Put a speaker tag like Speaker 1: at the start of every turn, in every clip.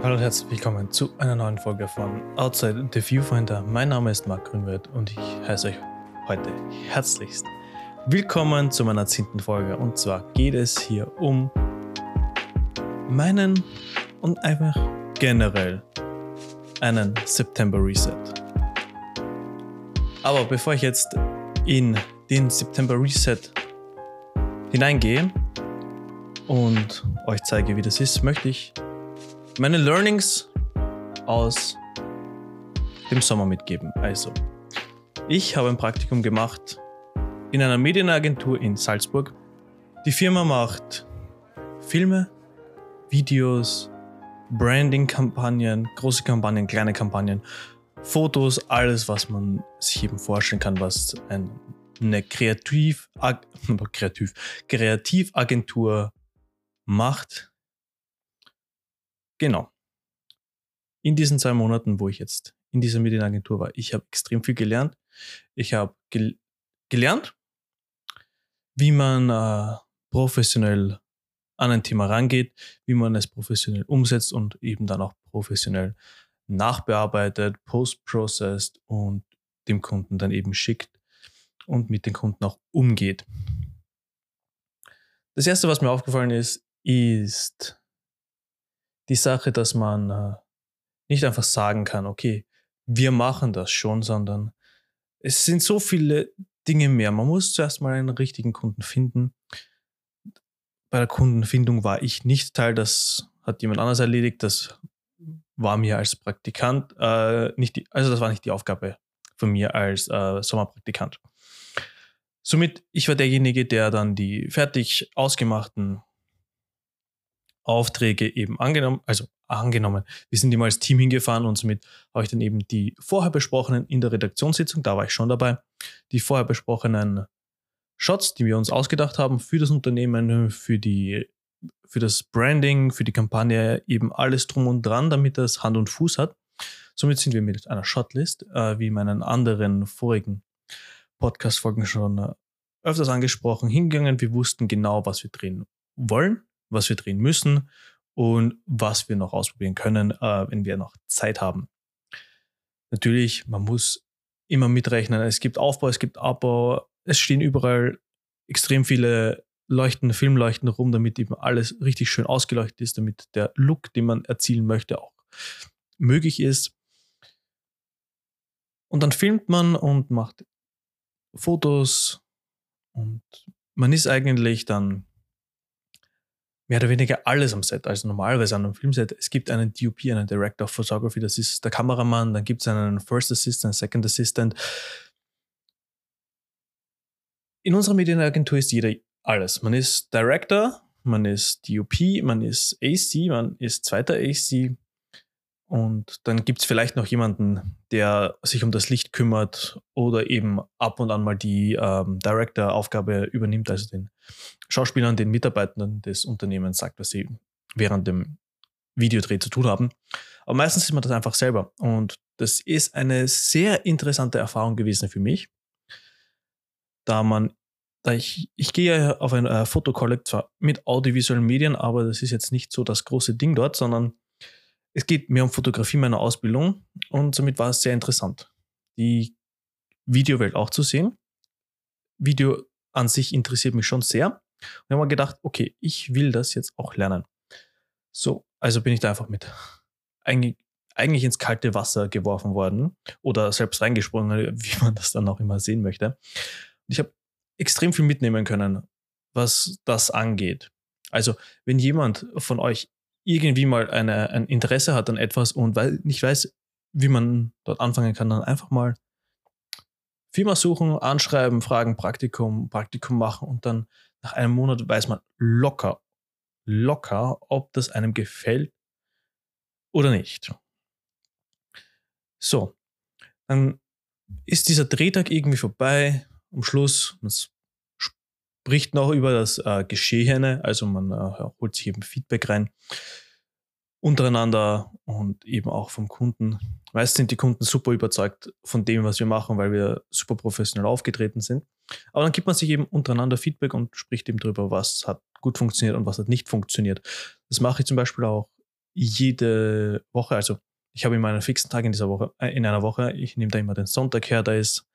Speaker 1: Hallo und herzlich willkommen zu einer neuen Folge von Outside the Viewfinder. Mein Name ist Marc Grünwert und ich heiße euch heute herzlichst willkommen zu meiner zehnten Folge. Und zwar geht es hier um meinen und einfach generell einen September Reset. Aber bevor ich jetzt in den September Reset hineingehe und euch zeige, wie das ist, möchte ich meine Learnings aus dem Sommer mitgeben. Also, ich habe ein Praktikum gemacht in einer Medienagentur in Salzburg. Die Firma macht Filme, Videos, Branding-Kampagnen, große Kampagnen, kleine Kampagnen, Fotos, alles, was man sich eben vorstellen kann, was eine Kreativ, Kreativ, Kreativagentur macht Genau. In diesen zwei Monaten, wo ich jetzt in dieser Medienagentur war, ich habe extrem viel gelernt. Ich habe gel gelernt, wie man äh, professionell an ein Thema rangeht, wie man es professionell umsetzt und eben dann auch professionell nachbearbeitet, post-processed und dem Kunden dann eben schickt und mit den Kunden auch umgeht. Das erste, was mir aufgefallen ist, ist die Sache, dass man äh, nicht einfach sagen kann, okay, wir machen das schon, sondern es sind so viele Dinge mehr. Man muss zuerst mal einen richtigen Kunden finden. Bei der Kundenfindung war ich nicht Teil, das hat jemand anders erledigt. Das war mir als Praktikant äh, nicht die, also das war nicht die Aufgabe von mir als äh, Sommerpraktikant. Somit, ich war derjenige, der dann die fertig ausgemachten Aufträge eben angenommen, also angenommen. Wir sind immer als Team hingefahren und somit habe ich dann eben die vorher besprochenen in der Redaktionssitzung, da war ich schon dabei, die vorher besprochenen Shots, die wir uns ausgedacht haben für das Unternehmen, für die für das Branding, für die Kampagne, eben alles drum und dran, damit das Hand und Fuß hat. Somit sind wir mit einer Shotlist, äh, wie in meinen anderen vorigen Podcast-Folgen schon äh, öfters angesprochen, hingegangen. Wir wussten genau, was wir drehen wollen was wir drehen müssen und was wir noch ausprobieren können, äh, wenn wir noch Zeit haben. Natürlich, man muss immer mitrechnen. Es gibt Aufbau, es gibt Abbau. Es stehen überall extrem viele Leuchten, Filmleuchten rum, damit eben alles richtig schön ausgeleuchtet ist, damit der Look, den man erzielen möchte, auch möglich ist. Und dann filmt man und macht Fotos und man ist eigentlich dann mehr oder weniger alles am Set. Also normalerweise an einem Filmset, es gibt einen DOP, einen Director of Photography, das ist der Kameramann, dann gibt es einen First Assistant, Second Assistant. In unserer Medienagentur ist jeder alles. Man ist Director, man ist DOP, man ist AC, man ist zweiter AC, und dann gibt es vielleicht noch jemanden, der sich um das Licht kümmert oder eben ab und an mal die ähm, Director-Aufgabe übernimmt, also den Schauspielern, den Mitarbeitern des Unternehmens sagt, was sie während dem Videodreh zu tun haben. Aber meistens ist man das einfach selber. Und das ist eine sehr interessante Erfahrung gewesen für mich, da man, da ich, ich gehe auf ein äh, Fotocollect zwar mit audiovisuellen Medien, aber das ist jetzt nicht so das große Ding dort, sondern es geht mehr um Fotografie meiner Ausbildung und somit war es sehr interessant, die Videowelt auch zu sehen. Video an sich interessiert mich schon sehr. Und habe mir gedacht, okay, ich will das jetzt auch lernen. So, also bin ich da einfach mit eigentlich, eigentlich ins kalte Wasser geworfen worden oder selbst reingesprungen, wie man das dann auch immer sehen möchte. Und ich habe extrem viel mitnehmen können, was das angeht. Also, wenn jemand von euch irgendwie mal eine, ein Interesse hat an etwas und weil nicht weiß, wie man dort anfangen kann, dann einfach mal Firma suchen, anschreiben, fragen, Praktikum, Praktikum machen und dann nach einem Monat weiß man locker, locker, ob das einem gefällt oder nicht. So, dann ist dieser Drehtag irgendwie vorbei. Am Schluss, man spricht noch über das äh, Geschehene, also man äh, holt sich eben Feedback rein untereinander und eben auch vom Kunden. Meist sind die Kunden super überzeugt von dem, was wir machen, weil wir super professionell aufgetreten sind. Aber dann gibt man sich eben untereinander Feedback und spricht eben darüber, was hat gut funktioniert und was hat nicht funktioniert. Das mache ich zum Beispiel auch jede Woche, also ich habe immer einen fixen Tag in dieser Woche, äh, in einer Woche. Ich nehme da immer den Sonntag her, da ist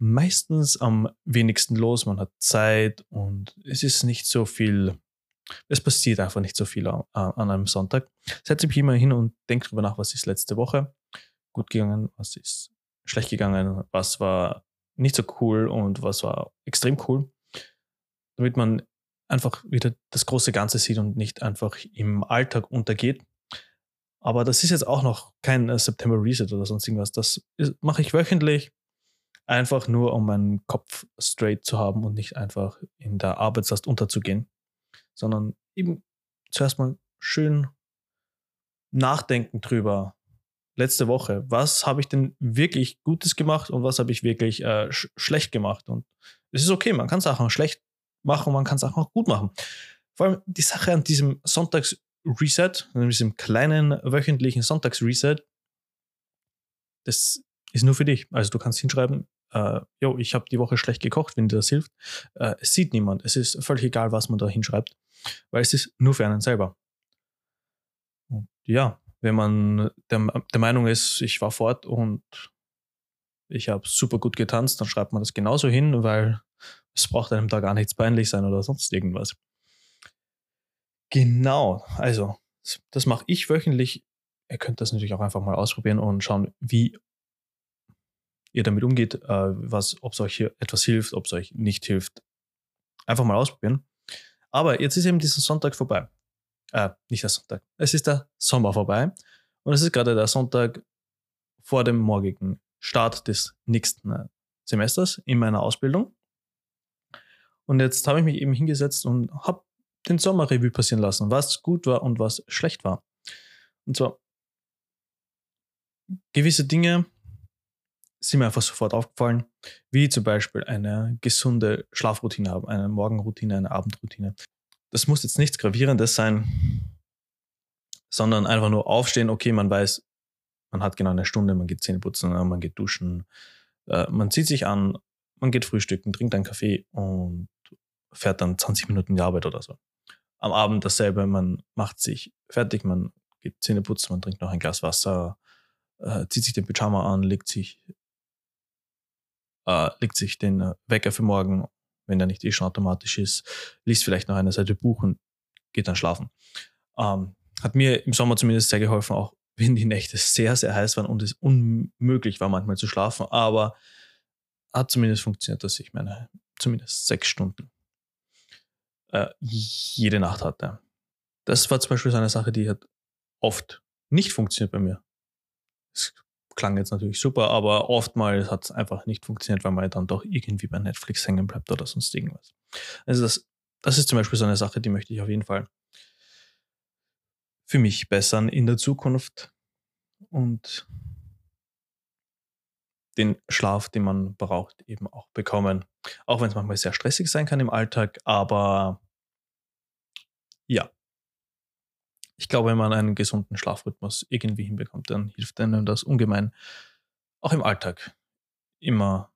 Speaker 1: meistens am wenigsten los, man hat Zeit und es ist nicht so viel, es passiert einfach nicht so viel an, einem Sonntag. Setze mich immer hin und denke darüber nach, was ist letzte Woche gut gegangen, was ist schlecht gegangen, was war nicht so cool und was war extrem cool, damit man einfach wieder das große Ganze sieht und nicht einfach im Alltag untergeht. Aber das ist jetzt auch noch kein September Reset oder sonst irgendwas. Das mache ich wöchentlich, einfach nur um meinen Kopf straight zu haben und nicht einfach in der Arbeitslast unterzugehen, sondern eben zuerst mal schön nachdenken drüber. Letzte Woche, was habe ich denn wirklich Gutes gemacht und was habe ich wirklich äh, sch schlecht gemacht? Und es ist okay, man kann Sachen schlecht machen, man kann Sachen auch gut machen. Vor allem die Sache an diesem Sonntags-Reset, an diesem kleinen wöchentlichen Sonntags-Reset, das ist nur für dich. Also du kannst hinschreiben, äh, ich habe die Woche schlecht gekocht, wenn dir das hilft. Äh, es sieht niemand. Es ist völlig egal, was man da hinschreibt, weil es ist nur für einen selber. Und ja, wenn man der, der Meinung ist, ich war fort und ich habe super gut getanzt, dann schreibt man das genauso hin, weil es braucht einem da gar nichts peinlich sein oder sonst irgendwas. Genau, also das mache ich wöchentlich. Ihr könnt das natürlich auch einfach mal ausprobieren und schauen, wie ihr damit umgeht, äh, was, ob es euch hier etwas hilft, ob es euch nicht hilft. Einfach mal ausprobieren. Aber jetzt ist eben dieser Sonntag vorbei. Äh, nicht der Sonntag. Es ist der Sommer vorbei. Und es ist gerade der Sonntag vor dem morgigen Start des nächsten Semesters in meiner Ausbildung. Und jetzt habe ich mich eben hingesetzt und habe den Sommerrevue passieren lassen, was gut war und was schlecht war. Und zwar gewisse Dinge sind mir einfach sofort aufgefallen, wie zum Beispiel eine gesunde Schlafroutine haben, eine Morgenroutine, eine Abendroutine. Das muss jetzt nichts Gravierendes sein, sondern einfach nur aufstehen, okay, man weiß, man hat genau eine Stunde, man geht Zähne putzen, man geht duschen, äh, man zieht sich an, man geht frühstücken, trinkt einen Kaffee und fährt dann 20 Minuten die Arbeit oder so. Am Abend dasselbe, man macht sich fertig, man geht Zähne putzen, man trinkt noch ein Glas Wasser, äh, zieht sich den Pyjama an, legt sich, äh, legt sich den äh, Wecker für morgen, wenn der nicht eh schon automatisch ist, liest vielleicht noch eine Seite Buch und geht dann schlafen. Ähm, hat mir im Sommer zumindest sehr geholfen, auch wenn die Nächte sehr, sehr heiß waren und es unmöglich war, manchmal zu schlafen. Aber hat zumindest funktioniert, dass ich meine zumindest sechs Stunden äh, jede Nacht hatte. Das war zum Beispiel so eine Sache, die hat oft nicht funktioniert bei mir. Klang jetzt natürlich super, aber oftmals hat es einfach nicht funktioniert, weil man dann doch irgendwie bei Netflix hängen bleibt oder sonst irgendwas. Also das, das ist zum Beispiel so eine Sache, die möchte ich auf jeden Fall für mich bessern in der Zukunft und den Schlaf, den man braucht, eben auch bekommen. Auch wenn es manchmal sehr stressig sein kann im Alltag, aber ja. Ich glaube, wenn man einen gesunden Schlafrhythmus irgendwie hinbekommt, dann hilft einem das ungemein. Auch im Alltag immer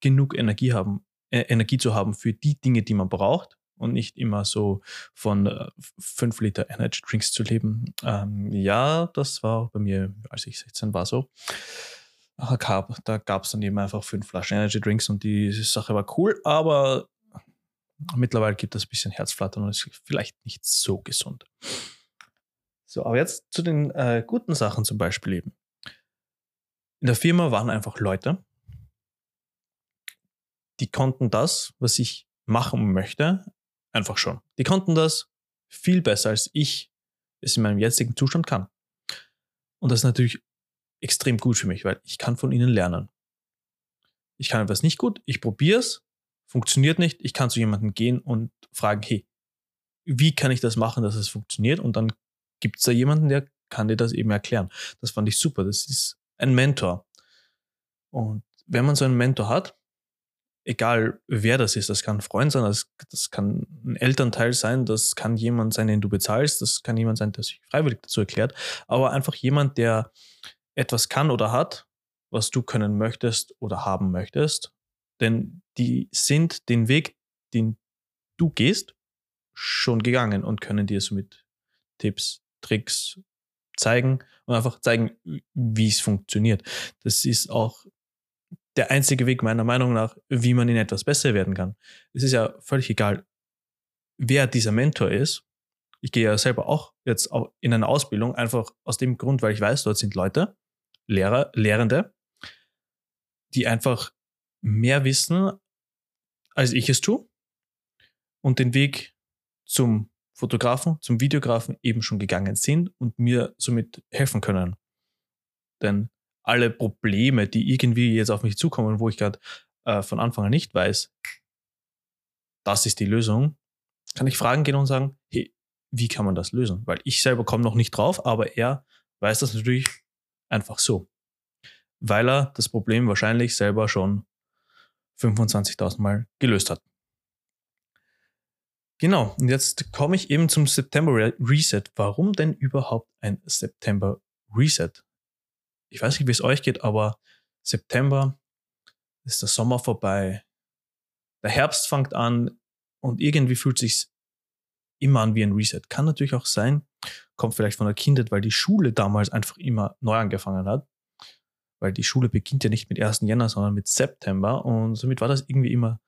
Speaker 1: genug Energie haben, äh, Energie zu haben für die Dinge, die man braucht und nicht immer so von äh, 5 Liter Energy Drinks zu leben. Ähm, ja, das war bei mir, als ich 16 war, so. Da gab es dann eben einfach fünf Flaschen Energy Drinks und die Sache war cool, aber mittlerweile gibt es ein bisschen Herzflattern und ist vielleicht nicht so gesund. So, aber jetzt zu den äh, guten Sachen zum Beispiel eben. In der Firma waren einfach Leute, die konnten das, was ich machen möchte, einfach schon. Die konnten das viel besser, als ich es in meinem jetzigen Zustand kann. Und das ist natürlich extrem gut für mich, weil ich kann von ihnen lernen. Ich kann etwas nicht gut, ich probiere es, funktioniert nicht, ich kann zu jemandem gehen und fragen, hey, wie kann ich das machen, dass es funktioniert? Und dann gibt es da jemanden, der kann dir das eben erklären. Das fand ich super. Das ist ein Mentor. Und wenn man so einen Mentor hat, egal wer das ist, das kann ein Freund sein, das, das kann ein Elternteil sein, das kann jemand sein, den du bezahlst, das kann jemand sein, der sich freiwillig dazu erklärt, aber einfach jemand, der etwas kann oder hat, was du können möchtest oder haben möchtest. Denn die sind den Weg, den du gehst, schon gegangen und können dir somit Tipps, Tricks, zeigen und einfach zeigen, wie es funktioniert. Das ist auch der einzige Weg meiner Meinung nach, wie man in etwas besser werden kann. Es ist ja völlig egal, wer dieser Mentor ist. Ich gehe ja selber auch jetzt in eine Ausbildung, einfach aus dem Grund, weil ich weiß, dort sind Leute, Lehrer, Lehrende, die einfach mehr wissen, als ich es tue und den Weg zum Fotografen, zum Videografen eben schon gegangen sind und mir somit helfen können. Denn alle Probleme, die irgendwie jetzt auf mich zukommen, wo ich gerade äh, von Anfang an nicht weiß, das ist die Lösung, kann ich fragen gehen und sagen, hey, wie kann man das lösen? Weil ich selber komme noch nicht drauf, aber er weiß das natürlich einfach so. Weil er das Problem wahrscheinlich selber schon 25.000 Mal gelöst hat. Genau, und jetzt komme ich eben zum September Reset. Warum denn überhaupt ein September Reset? Ich weiß nicht, wie es euch geht, aber September ist der Sommer vorbei. Der Herbst fängt an und irgendwie fühlt sich immer an wie ein Reset. Kann natürlich auch sein, kommt vielleicht von der Kindheit, weil die Schule damals einfach immer neu angefangen hat. Weil die Schule beginnt ja nicht mit 1. Jänner, sondern mit September und somit war das irgendwie immer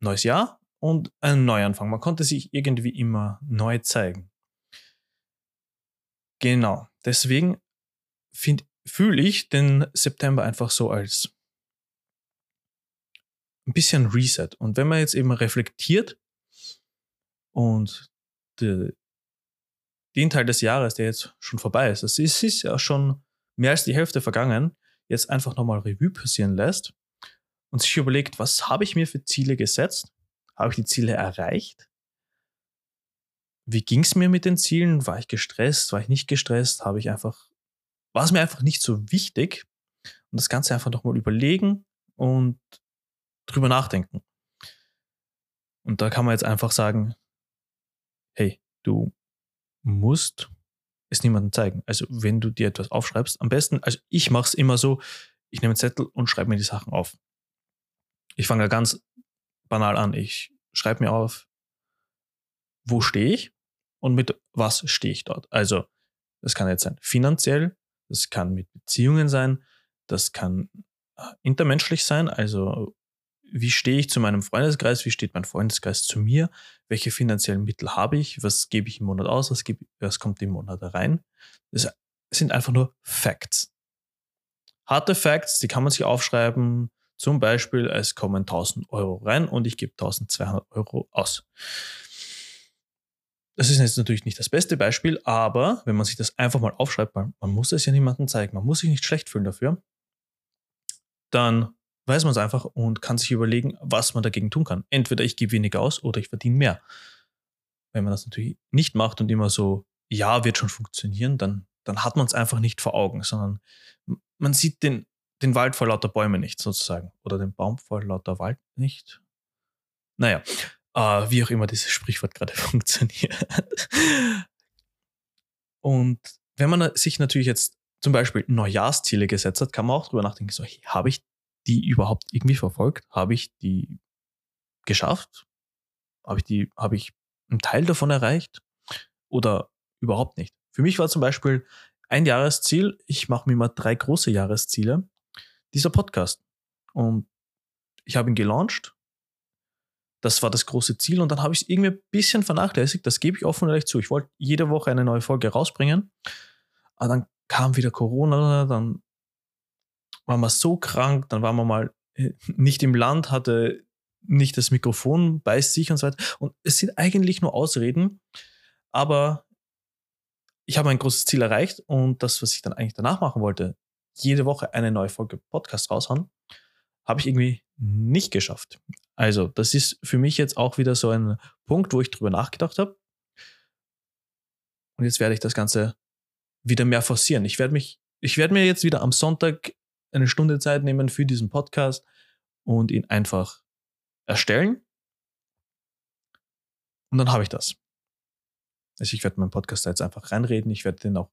Speaker 1: neues Jahr und ein Neuanfang. Man konnte sich irgendwie immer neu zeigen. Genau. Deswegen fühle ich den September einfach so als ein bisschen Reset. Und wenn man jetzt eben reflektiert und de, den Teil des Jahres, der jetzt schon vorbei ist, es ist, ist ja schon mehr als die Hälfte vergangen, jetzt einfach nochmal Revue passieren lässt und sich überlegt, was habe ich mir für Ziele gesetzt? Habe ich die Ziele erreicht? Wie ging es mir mit den Zielen? War ich gestresst? War ich nicht gestresst? Habe ich einfach, war es mir einfach nicht so wichtig? Und das Ganze einfach nochmal überlegen und drüber nachdenken. Und da kann man jetzt einfach sagen, hey, du musst es niemandem zeigen. Also wenn du dir etwas aufschreibst, am besten, also ich mache es immer so, ich nehme einen Zettel und schreibe mir die Sachen auf. Ich fange da ganz banal an. Ich schreibe mir auf, wo stehe ich und mit was stehe ich dort. Also das kann jetzt sein finanziell, das kann mit Beziehungen sein, das kann äh, intermenschlich sein, also wie stehe ich zu meinem Freundeskreis, wie steht mein Freundeskreis zu mir, welche finanziellen Mittel habe ich, was gebe ich im Monat aus, was, gebe, was kommt im Monat rein. Das sind einfach nur Facts. Harte Facts, die kann man sich aufschreiben, zum Beispiel, es kommen 1000 Euro rein und ich gebe 1200 Euro aus. Das ist jetzt natürlich nicht das beste Beispiel, aber wenn man sich das einfach mal aufschreibt, man, man muss es ja niemandem zeigen, man muss sich nicht schlecht fühlen dafür, dann weiß man es einfach und kann sich überlegen, was man dagegen tun kann. Entweder ich gebe weniger aus oder ich verdiene mehr. Wenn man das natürlich nicht macht und immer so, ja, wird schon funktionieren, dann, dann hat man es einfach nicht vor Augen, sondern man sieht den, den Wald vor lauter Bäume nicht, sozusagen. Oder den Baum vor lauter Wald nicht. Naja, äh, wie auch immer dieses Sprichwort gerade funktioniert. Und wenn man sich natürlich jetzt zum Beispiel Neujahrsziele gesetzt hat, kann man auch drüber nachdenken, so, hey, habe ich die überhaupt irgendwie verfolgt? Habe ich die geschafft? Habe ich die, habe ich einen Teil davon erreicht? Oder überhaupt nicht? Für mich war zum Beispiel ein Jahresziel, ich mache mir mal drei große Jahresziele, dieser Podcast. Und ich habe ihn gelauncht. Das war das große Ziel und dann habe ich es irgendwie ein bisschen vernachlässigt. Das gebe ich offen und ehrlich zu. Ich wollte jede Woche eine neue Folge rausbringen. Aber dann kam wieder Corona, dann waren wir so krank, dann waren wir mal äh, nicht im Land, hatte nicht das Mikrofon bei sich und so weiter. Und es sind eigentlich nur Ausreden, aber ich habe ein großes Ziel erreicht und das, was ich dann eigentlich danach machen wollte, jede Woche eine neue Folge Podcast raushauen, habe ich irgendwie nicht geschafft. Also, das ist für mich jetzt auch wieder so ein Punkt, wo ich drüber nachgedacht habe. Und jetzt werde ich das Ganze wieder mehr forcieren. Ich werde mich, ich werde mir jetzt wieder am Sonntag eine Stunde Zeit nehmen für diesen Podcast und ihn einfach erstellen. Und dann habe ich das. Also ich werde meinen Podcast jetzt einfach reinreden. Ich werde den auch,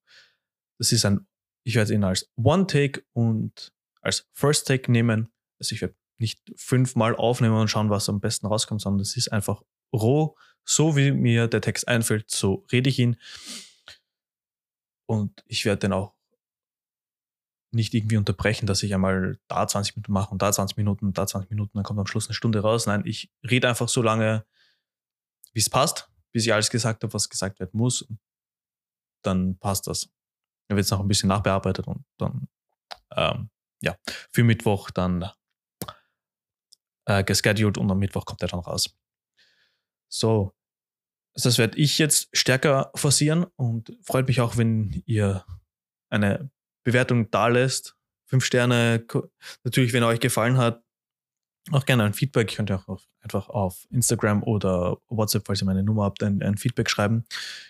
Speaker 1: das ist ein, ich werde ihn als One-Take und als First-Take nehmen. Also ich werde nicht fünfmal aufnehmen und schauen, was am besten rauskommt, sondern das ist einfach roh, so wie mir der Text einfällt, so rede ich ihn. Und ich werde den auch nicht irgendwie unterbrechen, dass ich einmal da 20 Minuten mache und da 20 Minuten, da 20 Minuten, dann kommt am Schluss eine Stunde raus. Nein, ich rede einfach so lange, wie es passt, bis ich alles gesagt habe, was gesagt werden muss. Dann passt das. Dann wird es noch ein bisschen nachbearbeitet und dann, ähm, ja, für Mittwoch dann äh, gescheduled und am Mittwoch kommt er dann raus. So, das werde ich jetzt stärker forcieren und freut mich auch, wenn ihr eine Bewertung da lässt. Fünf Sterne. Natürlich, wenn euch gefallen hat, auch gerne ein Feedback. Könnt ihr auch auf, einfach auf Instagram oder WhatsApp, falls ihr meine Nummer habt, ein, ein Feedback schreiben.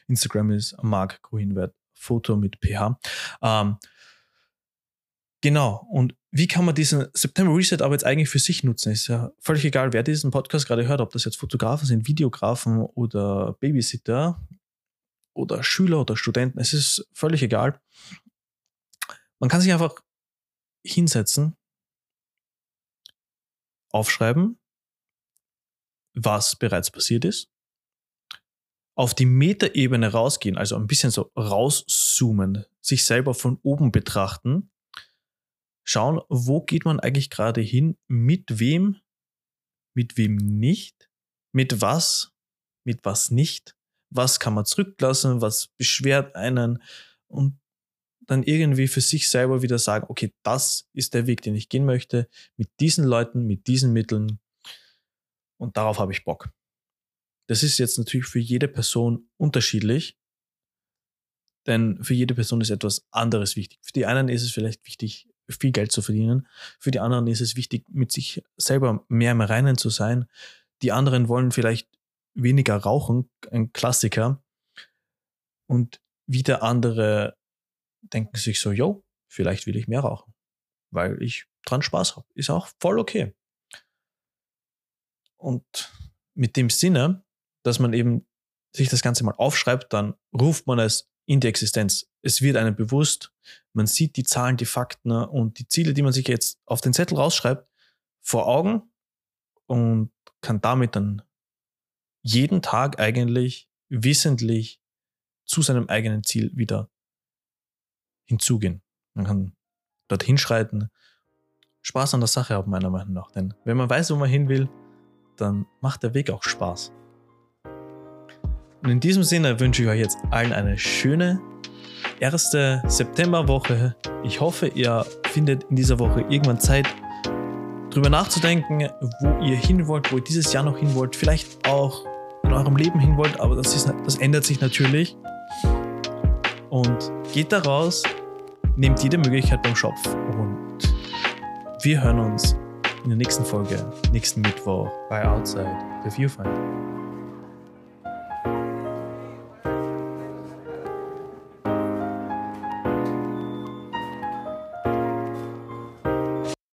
Speaker 1: Instagram ist Mark Grünwert Foto mit PH. Ähm, genau. Und wie kann man diesen September Reset aber jetzt eigentlich für sich nutzen? Ist ja völlig egal, wer diesen Podcast gerade hört, ob das jetzt Fotografen sind, Videografen oder Babysitter oder Schüler oder Studenten. Es ist völlig egal. Man kann sich einfach hinsetzen, aufschreiben, was bereits passiert ist, auf die Metaebene rausgehen, also ein bisschen so rauszoomen, sich selber von oben betrachten, schauen, wo geht man eigentlich gerade hin, mit wem, mit wem nicht, mit was, mit was nicht, was kann man zurücklassen, was beschwert einen und dann irgendwie für sich selber wieder sagen, okay, das ist der Weg, den ich gehen möchte, mit diesen Leuten, mit diesen Mitteln und darauf habe ich Bock. Das ist jetzt natürlich für jede Person unterschiedlich, denn für jede Person ist etwas anderes wichtig. Für die einen ist es vielleicht wichtig, viel Geld zu verdienen. Für die anderen ist es wichtig, mit sich selber mehr im Reinen zu sein. Die anderen wollen vielleicht weniger rauchen, ein Klassiker. Und wieder andere denken sich so, yo, vielleicht will ich mehr rauchen, weil ich dran Spaß habe. Ist auch voll okay. Und mit dem Sinne, dass man eben sich das Ganze mal aufschreibt, dann ruft man es in die Existenz. Es wird einem bewusst, man sieht die Zahlen, die Fakten und die Ziele, die man sich jetzt auf den Zettel rausschreibt, vor Augen und kann damit dann jeden Tag eigentlich wissentlich zu seinem eigenen Ziel wieder hinzugehen. Man kann dort hinschreiten, Spaß an der Sache haben, meiner Meinung nach. Denn wenn man weiß, wo man hin will, dann macht der Weg auch Spaß. Und in diesem Sinne wünsche ich euch jetzt allen eine schöne erste Septemberwoche. Ich hoffe, ihr findet in dieser Woche irgendwann Zeit, darüber nachzudenken, wo ihr hin wollt, wo ihr dieses Jahr noch hin wollt, vielleicht auch in eurem Leben hin wollt, aber das, ist, das ändert sich natürlich. Und geht da raus, nehmt jede Möglichkeit beim Schopf und wir hören uns in der nächsten Folge, nächsten Mittwoch bei Outside the Viewfinder.